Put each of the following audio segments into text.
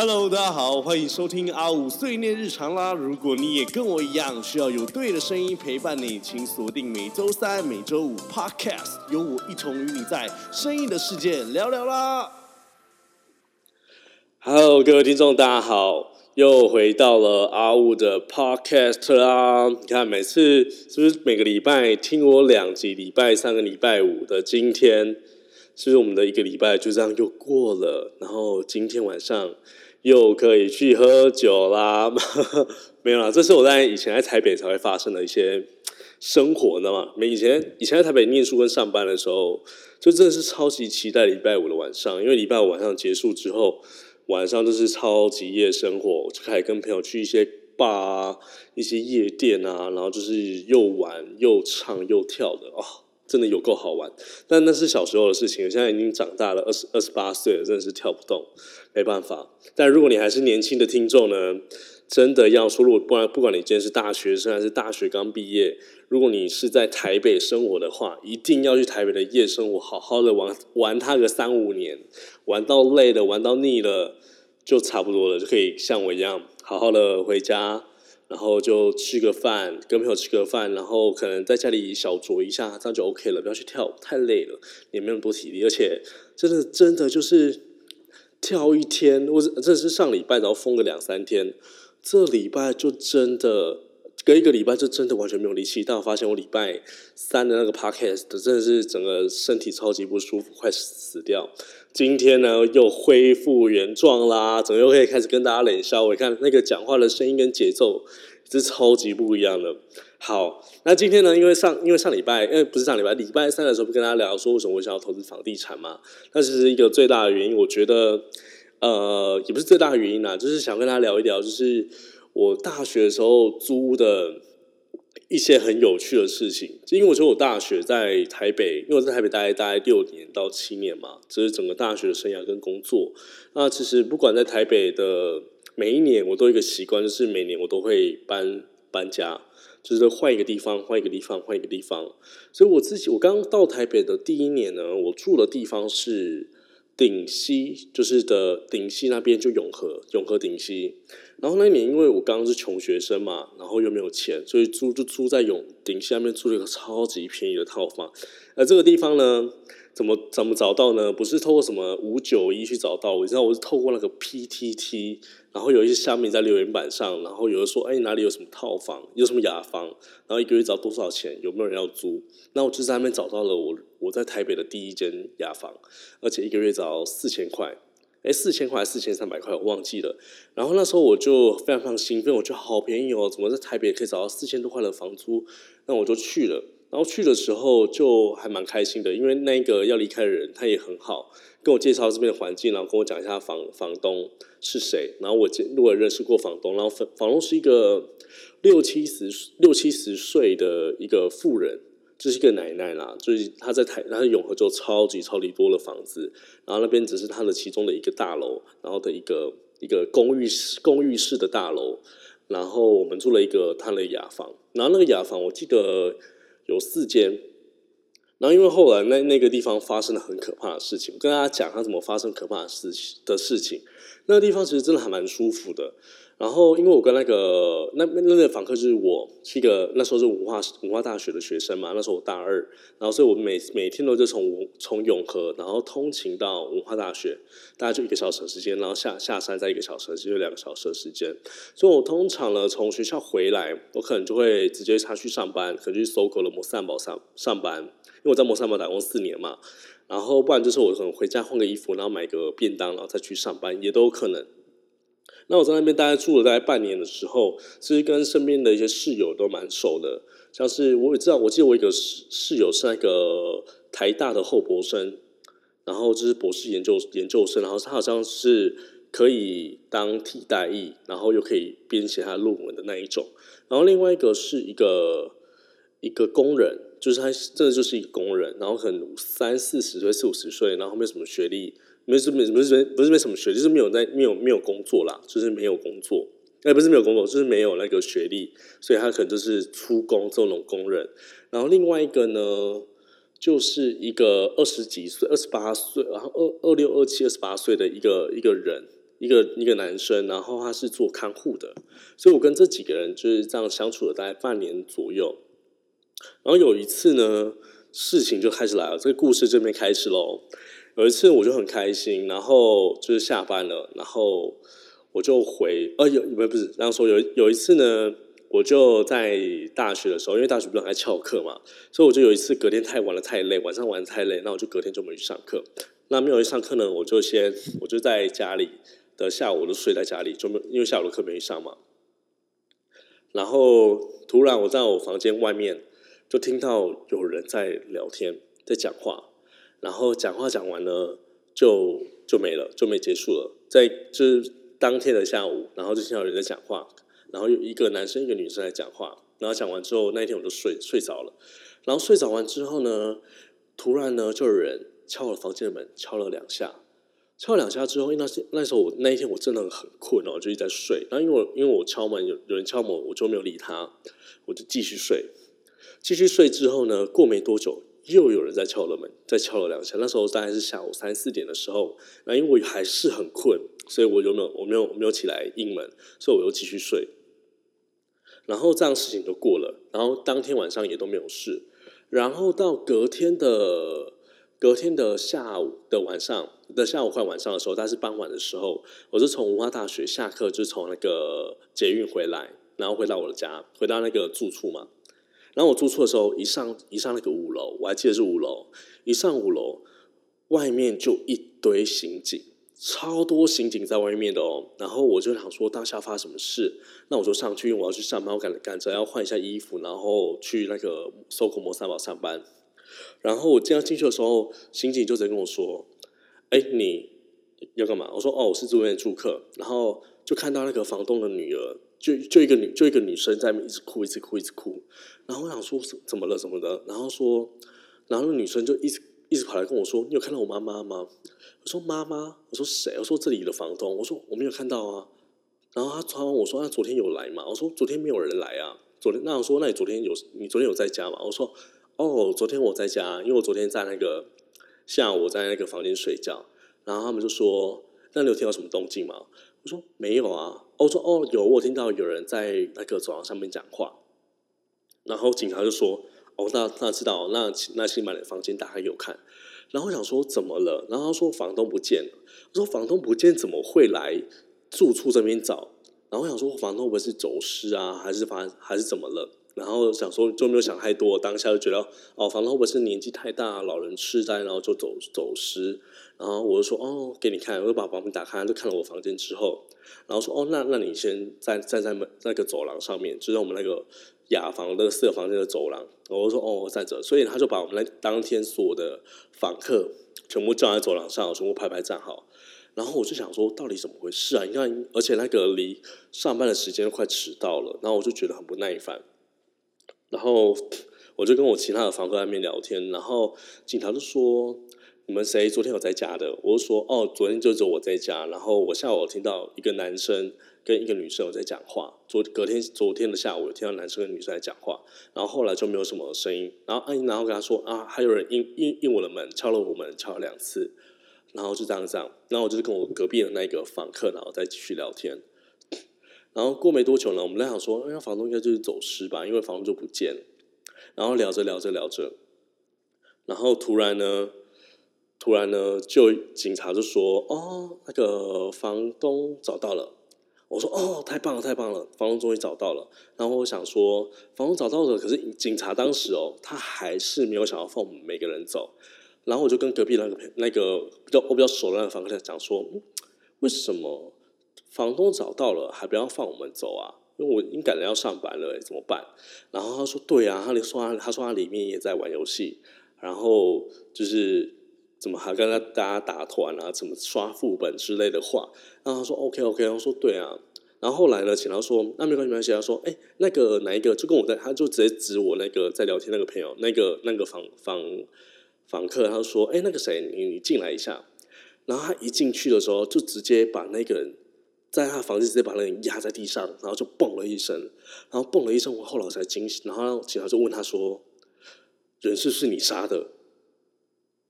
Hello，大家好，欢迎收听阿五碎念日常啦。如果你也跟我一样需要有对的声音陪伴你，请锁定每周三、每周五 Podcast，有我一同与你在声音的世界聊聊啦。Hello，各位听众，大家好，又回到了阿五的 Podcast 啦。你看，每次是不是每个礼拜听我两集？礼拜三个礼拜五的今天，是不是我们的一个礼拜就这样又过了？然后今天晚上又可以去喝酒啦？没有啦，这是我在以前在台北才会发生的一些生活，的嘛？没以前以前在台北念书跟上班的时候，就真的是超级期待礼拜五的晚上，因为礼拜五晚上结束之后。晚上就是超级夜生活，就开始跟朋友去一些吧、一些夜店啊，然后就是又玩又唱又跳的哦，真的有够好玩。但那是小时候的事情，现在已经长大了，二十二十八岁了，真的是跳不动，没办法。但如果你还是年轻的听众呢？真的要说，如果不然，不管你今天是大学生还是大学刚毕业，如果你是在台北生活的话，一定要去台北的夜生活，好好的玩玩它个三五年，玩到累了，玩到腻了，就差不多了，就可以像我一样，好好的回家，然后就吃个饭，跟朋友吃个饭，然后可能在家里小酌一下，这样就 OK 了，不要去跳，太累了，也没有那么多体力，而且真的真的就是跳一天，我这是上礼拜，然后疯个两三天。这礼拜就真的隔一个礼拜就真的完全没有力气，但我发现我礼拜三的那个 podcast 真的是整个身体超级不舒服，快死掉。今天呢又恢复原状啦，整个又可以开始跟大家冷笑。我看那个讲话的声音跟节奏是超级不一样的。好，那今天呢，因为上 因为上礼拜，因为不是上礼拜，礼拜三的时候不跟大家聊说为什么我想要投资房地产嘛？那其实一个最大的原因，我觉得。呃，也不是最大的原因啦，就是想跟大家聊一聊，就是我大学的时候租的一些很有趣的事情。就因为我觉得我大学在台北，因为我在台北待大概六年到七年嘛，这是整个大学的生涯跟工作。那其实不管在台北的每一年，我都有一个习惯，就是每年我都会搬搬家，就是换一个地方，换一个地方，换一个地方。所以我自己，我刚到台北的第一年呢，我住的地方是。顶溪就是的顶溪那边就永和永和顶溪，然后那一年因为我刚刚是穷学生嘛，然后又没有钱，所以租就租在永顶下面租了一个超级便宜的套房。而这个地方呢，怎么怎么找到呢？不是透过什么五九一去找到，我知道我是透过那个 PTT。然后有一些下面在留言板上，然后有人说：“哎，哪里有什么套房，有什么雅房？然后一个月找多少钱？有没有人要租？”那我就在那边找到了我我在台北的第一间雅房，而且一个月找四千块，哎，四千块还是四千三百块，我忘记了。然后那时候我就非常非常兴奋，我觉得好便宜哦，怎么在台北可以找到四千多块的房租？那我就去了。然后去的时候就还蛮开心的，因为那个要离开的人他也很好。跟我介绍这边的环境，然后跟我讲一下房房东是谁。然后我如果认识过房东，然后房房东是一个六七十六七十岁的一个妇人，就是一个奶奶啦。就是她在台，她在永和就超级超级多的房子，然后那边只是她的其中的一个大楼，然后的一个一个公寓式公寓式的大楼。然后我们住了一个他的雅房，然后那个雅房我记得有四间。然后，因为后来那那个地方发生了很可怕的事情，我跟大家讲他怎么发生可怕的事情的事情。那个地方其实真的还蛮舒服的。然后，因为我跟那个那那个访客就是我是一个那时候是文化文化大学的学生嘛，那时候我大二，然后所以我每每天都就从从永和，然后通勤到文化大学，大概就一个小时的时间，然后下下山再一个小时，就两个小时的时间。所以我通常呢从学校回来，我可能就会直接他去上班，可能去搜狗的摩斯汉堡上上班，因为我在摩斯汉堡打工四年嘛。然后不然就是我可能回家换个衣服，然后买个便当，然后再去上班，也都有可能。那我在那边大概住了大概半年的时候，其实跟身边的一些室友都蛮熟的。像是我也知道，我记得我一个室室友是那个台大的后博生，然后就是博士研究研究生，然后他好像是可以当替代役，然后又可以编写他论文的那一种。然后另外一个是一个一个工人，就是他真的就是一个工人，然后可能三四十岁、四五十岁，然后没有什么学历。没是没不是没不是没什么学，就是没有在没有没有工作啦，就是没有工作，哎，不是没有工作，就是没有那个学历，所以他可能就是出工这种工人。然后另外一个呢，就是一个二十几岁、二十八岁，然后二二六二七、二十八岁的一个一个人，一个一个男生，然后他是做看护的，所以我跟这几个人就是这样相处了大概半年左右。然后有一次呢，事情就开始来了，这个故事这边开始喽。有一次我就很开心，然后就是下班了，然后我就回，呃，有不不是这样说，有有一次呢，我就在大学的时候，因为大学不是还翘课嘛，所以我就有一次隔天太晚了，太累，晚上玩太累，那我就隔天就没去上课。那没有去上课呢，我就先我就在家里的下午我都睡在家里，就没因为下午的课没去上嘛。然后突然我在我房间外面就听到有人在聊天，在讲话。然后讲话讲完了，就就没了，就没结束了。在就是当天的下午，然后就听到有人在讲话，然后有一个男生一个女生在讲话，然后讲完之后，那一天我就睡睡着了。然后睡着完之后呢，突然呢就有人敲我房间的门，敲了两下，敲两下之后，因为那那时候我那一天我真的很困，然后就一直在睡。然后因为我因为我敲门有有人敲门，我就没有理他，我就继续睡。继续睡之后呢，过没多久。又有人在敲了门，再敲了两下。那时候大概是下午三四点的时候，那因为我还是很困，所以我就没有我没有没有起来应门，所以我又继续睡。然后这样事情就过了，然后当天晚上也都没有事。然后到隔天的隔天的下午的晚上的下午快晚上的时候，大概是傍晚的时候，我是从文化大学下课，就从那个捷运回来，然后回到我的家，回到那个住处嘛。然后我住处的时候，一上一上那个五楼，我还记得是五楼。一上五楼，外面就一堆刑警，超多刑警在外面的哦。然后我就想说，当下发什么事？那我就上去，因为我要去上班，我赶赶着要换一下衣服，然后去那个搜狗摩三宝上班。然后我这样进去的时候，刑警就直接跟我说：“哎，你要干嘛？”我说：“哦，我是这边住客。”然后就看到那个房东的女儿。就就一个女，就一个女生在那一直哭，一直哭，一直哭。然后我想说怎么了，怎么的？然后说，然后那女生就一直一直跑来跟我说：“你有看到我妈妈吗？”我说：“妈妈。”我说：“谁？”我说：“这里的房东。”我说：“我没有看到啊。”然后他传我说：“那昨天有来吗？”我说：“昨天没有人来啊。”昨天那我说：“那你昨天有你昨天有在家吗？”我说：“哦，昨天我在家，因为我昨天在那个下午在那个房间睡觉。”然后他们就说：“那你有听到什么动静吗？”我说：“没有啊。”我说哦，有我听到有人在那个走廊上面讲话，然后警察就说哦，那那知道，那那新买的房间打开有看。然后我想说怎么了？然后他说房东不见了。我说房东不见怎么会来住处这边找？然后我想说房东不会是走失啊，还是发还是怎么了？然后想说就没有想太多，当下就觉得哦，房东会不是年纪太大，老人痴呆，然后就走走失？然后我就说哦，给你看，我就把房门打开，就看了我房间之后，然后说哦，那那你先站站在门那个走廊上面，就是我们那个雅房那个四个房间的走廊。我说哦，在这，所以他就把我们那当天所有的访客全部叫在走廊上，全部排排站好。然后我就想说，到底怎么回事啊？你看，而且那个离上班的时间快迟到了，然后我就觉得很不耐烦。然后我就跟我其他的房客在那边聊天，然后警察就说。你们谁昨天有在家的？我就说哦，昨天就只有我在家。然后我下午听到一个男生跟一个女生有在讲话。昨隔天昨天的下午，有听到男生跟女生在讲话。然后后来就没有什么声音。然后阿姨然后跟他说啊，还有人应应应我的门，敲了我门，敲了两次。然后就这样这样。然后我就是跟我隔壁的那个访客，然后再继续聊天。然后过没多久呢，我们在想说，哎，房东应该就是走失吧，因为房东就不见了。然后聊着聊着聊着，然后突然呢。突然呢，就警察就说：“哦，那个房东找到了。”我说：“哦，太棒了，太棒了，房东终于找到了。”然后我想说，房东找到了，可是警察当时哦，他还是没有想要放我们每个人走。然后我就跟隔壁那个那个比较我比较熟的那个房客讲说：“为什么房东找到了还不要放我们走啊？因为我已经赶着要上班了，怎么办？”然后他说：“对啊，他说他他说他里面也在玩游戏，然后就是。”怎么还跟他大家打团啊？怎么刷副本之类的话？然后他说 OK OK，他说对啊。然后后来呢，请他说那没关系没关系。他说哎，那个哪一个就跟我在，他就直接指我那个在聊天那个朋友，那个那个房房房客，他说哎，那个谁，你你进来一下。然后他一进去的时候，就直接把那个人在他房间直接把那人压在地上，然后就嘣了一声，然后嘣了一声，我后来才惊醒。然后警察就问他说，人是不是你杀的？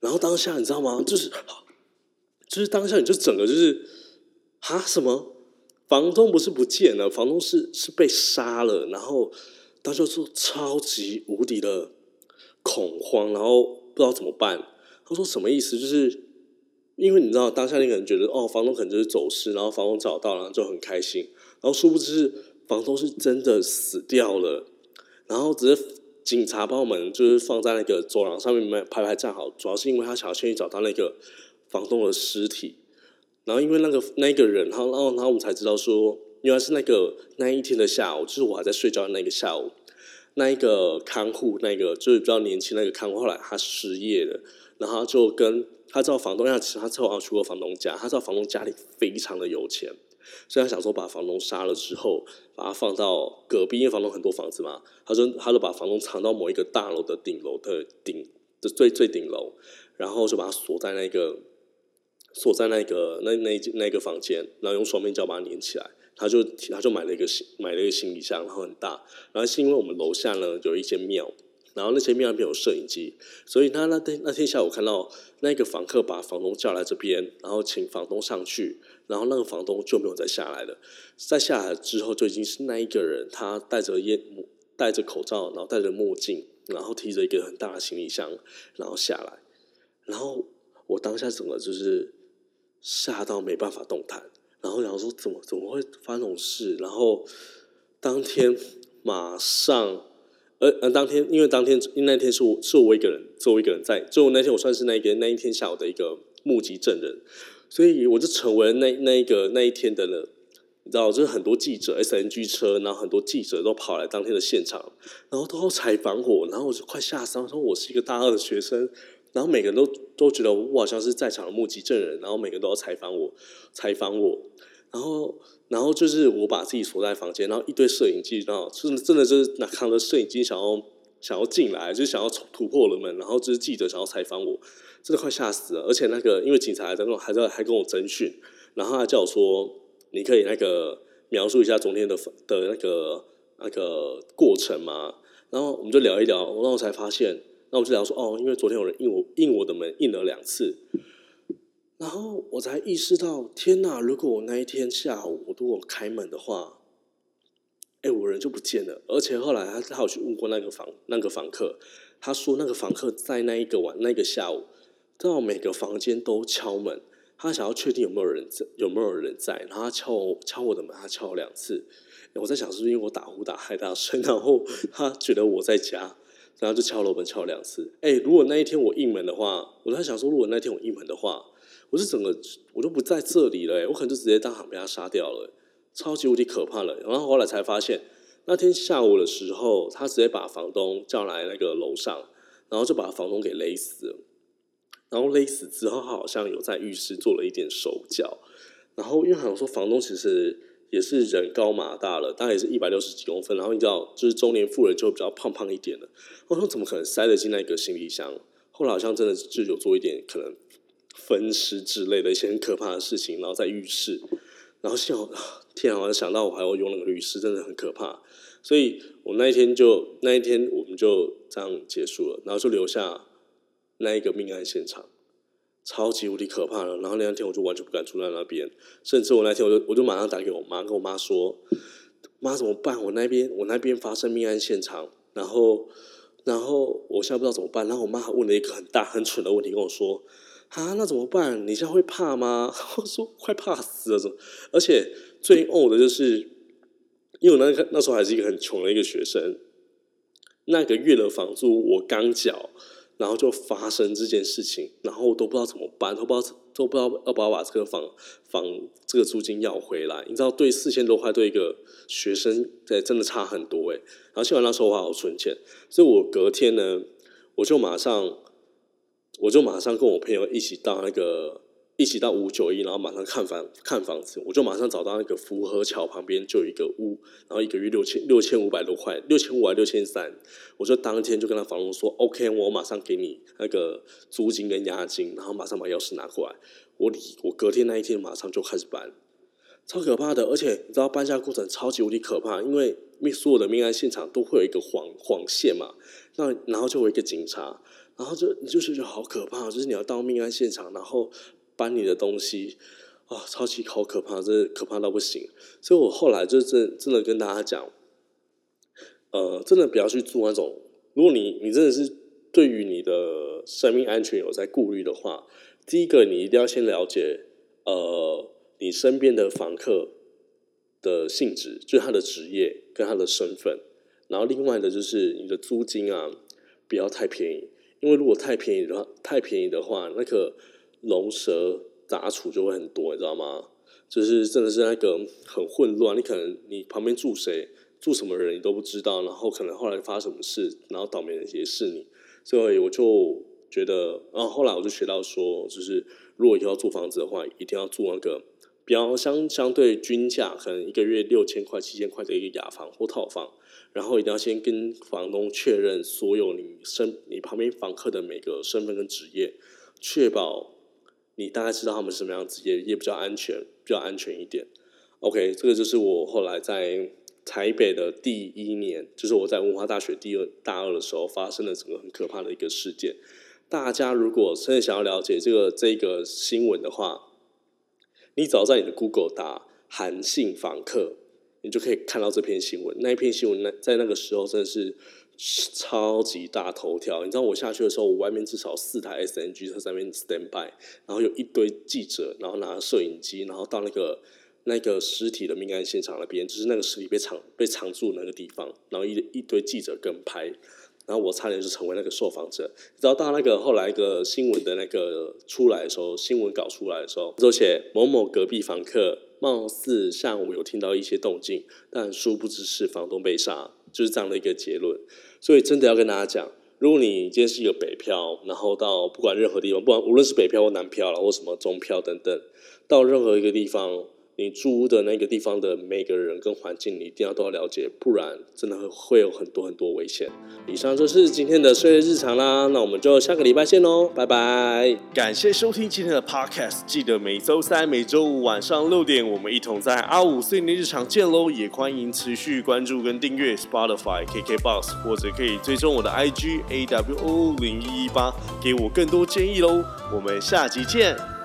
然后当下你知道吗？就是，就是当下你就整个就是，啊，什么？房东不是不见了，房东是是被杀了。然后他就说超级无敌的恐慌，然后不知道怎么办。他说什么意思？就是因为你知道当下那个人觉得哦，房东可能就是走失，然后房东找到了就很开心。然后殊不知房东是真的死掉了。然后只是警察把我们就是放在那个走廊上面排排站好，主要是因为他想要先去找到那个房东的尸体。然后因为那个那个人，然后然后然后我们才知道说，原来是那个那一天的下午，就是我还在睡觉的那个下午，那一个看护，那个就是比较年轻那个看护，后来他失业了，然后就跟他知道房东，因为其实他正好去过房东家，他知道房东家里非常的有钱，所以他想说把房东杀了之后，把他放到隔壁，因为房东很多房子嘛，他说他就把房东藏到某一个大楼的顶楼的顶的最最顶楼，然后就把他锁在那个。锁在那个那那那个房间，然后用双面胶把它粘起来。他就他就买了一个行买了一个行李箱，然后很大。然后是因为我们楼下呢有一间庙，然后那些庙那边有摄影机，所以他那天那天下午看到那个房客把房东叫来这边，然后请房东上去，然后那个房东就没有再下来了。再下来之后就已经是那一个人，他戴着烟戴着口罩，然后戴着墨镜，然后提着一个很大的行李箱，然后下来。然后我当下整个就是。吓到没办法动弹，然后然后说怎么怎么会发生这种事？然后当天马上，呃呃，当天因为当天因为那天是我是我一个人，是我一个人在，就那天我算是那个那一天下午的一个目击证人，所以我就成为那那一个那一天的了。你知道，就是很多记者 SNG 车，然后很多记者都跑来当天的现场，然后都要采访我，然后我就快吓死了，说我是一个大二的学生。然后每个人都都觉得我好像是在场的目击证人，然后每个人都要采访我，采访我，然后然后就是我把自己锁在房间，然后一堆摄影机，然后真的真的就是拿扛着摄影机想要想要进来，就想要突破了门，然后就是记者想要采访我，真的快吓死了。而且那个因为警察在跟还在还跟我侦讯，然后他叫我说你可以那个描述一下昨天的的那个那个过程嘛？然后我们就聊一聊，然后才发现。那我就聊说哦，因为昨天有人应我应我的门应了两次，然后我才意识到，天哪！如果我那一天下午我如果开门的话，哎，我人就不见了。而且后来他他有去问过那个房那个房客，他说那个房客在那一个晚那个下午，到每个房间都敲门，他想要确定有没有人在有没有人在，然后他敲敲我的门，他敲了两次。我在想是不是因为我打呼打太大声，然后他觉得我在家。然后就敲楼门敲了两次，哎，如果那一天我应门的话，我在想说，如果那天我应门的话，我是整个我都不在这里了，我可能就直接当场被他杀掉了，超级无敌可怕了。然后后来才发现，那天下午的时候，他直接把房东叫来那个楼上，然后就把房东给勒死了。然后勒死之后，他好像有在浴室做了一点手脚。然后因为好像说房东其实。也是人高马大了，大概也是一百六十几公分。然后你知道，就是中年妇人就比较胖胖一点的。我说怎么可能塞得进那个行李箱？后来好像真的就有做一点可能分尸之类的一些很可怕的事情，然后在浴室。然后幸好 天啊，我想到我还要用那个律师，真的很可怕。所以我那一天就那一天我们就这样结束了，然后就留下那一个命案现场。超级无敌可怕了，然后那两天我就完全不敢住在那边，甚至我那天我就我就马上打给我妈，跟我妈说：“妈怎么办？我那边我那边发生命案现场，然后然后我现在不知道怎么办。”然后我妈问了一个很大很蠢的问题跟我说：“啊，那怎么办？你现在会怕吗？” 我说：“快怕死了！”怎么而且最呕的就是，因为我那个那时候还是一个很穷的一个学生，那个月的房租我刚缴。然后就发生这件事情，然后我都不知道怎么办，都不知道都不知道要不要把这个房房这个租金要回来。你知道，对四千多块对一个学生，对真的差很多哎。然后幸好那时候我好存钱，所以我隔天呢，我就马上，我就马上跟我朋友一起到那个。一起到五九一，然后马上看房看房子，我就马上找到那个福和桥旁边就有一个屋，然后一个月六千六千五百多块，六千五还六千三，我就当天就跟他房东说，OK，我马上给你那个租金跟押金，然后马上把钥匙拿过来，我我隔天那一天马上就开始搬，超可怕的，而且你知道搬家过程超级无敌可怕，因为所有的命案现场都会有一个黄黄线嘛，那然后就有一个警察，然后就你就是觉得好可怕，就是你要到命案现场，然后。搬你的东西啊，超级好可怕，这可怕到不行。所以我后来就真真的跟大家讲，呃，真的不要去做那种，如果你你真的是对于你的生命安全有在顾虑的话，第一个你一定要先了解，呃，你身边的房客的性质，就是他的职业跟他的身份，然后另外的就是你的租金啊，不要太便宜，因为如果太便宜的话，太便宜的话，那个龙蛇。杂处就会很多，你知道吗？就是真的是那个很混乱，你可能你旁边住谁，住什么人你都不知道，然后可能后来发什么事，然后倒霉的也是你，所以我就觉得，然后后来我就学到说，就是如果以后要租房子的话，一定要住那个比较相相对均价，可能一个月六千块、七千块的一个雅房或套房，然后一定要先跟房东确认所有你身你旁边房客的每个身份跟职业，确保。你大概知道他们是什么样子，也也比较安全，比较安全一点。OK，这个就是我后来在台北的第一年，就是我在文化大学第二大二的时候发生的整个很可怕的一个事件。大家如果真的想要了解这个这个新闻的话，你只要在你的 Google 打“韩信访客”，你就可以看到这篇新闻。那一篇新闻，那在那个时候真的是。超级大头条，你知道我下去的时候，我外面至少四台 SNG 在上面 stand by，然后有一堆记者，然后拿摄影机，然后到那个那个尸体的命案现场那边，就是那个尸体被藏被藏住那个地方，然后一一堆记者跟拍，然后我差点就成为那个受访者。你知道到那个后来一个新闻的那个出来的时候，新闻稿出来的时候，就写某某隔壁房客貌似下午有听到一些动静，但殊不知是房东被杀，就是这样的一个结论。所以真的要跟大家讲，如果你今天是一个北漂，然后到不管任何地方，不管无论是北漂或南漂了，或什么中漂等等，到任何一个地方。你住屋的那个地方的每个人跟环境，你一定要都要了解，不然真的会有很多很多危险。以上就是今天的岁月日常啦，那我们就下个礼拜见喽，拜拜！感谢收听今天的 Podcast，记得每周三、每周五晚上六点，我们一同在阿五岁年日常见喽。也欢迎持续关注跟订阅 Spotify、KKBox，或者可以追踪我的 IG AWO 零一一八，给我更多建议喽。我们下集见。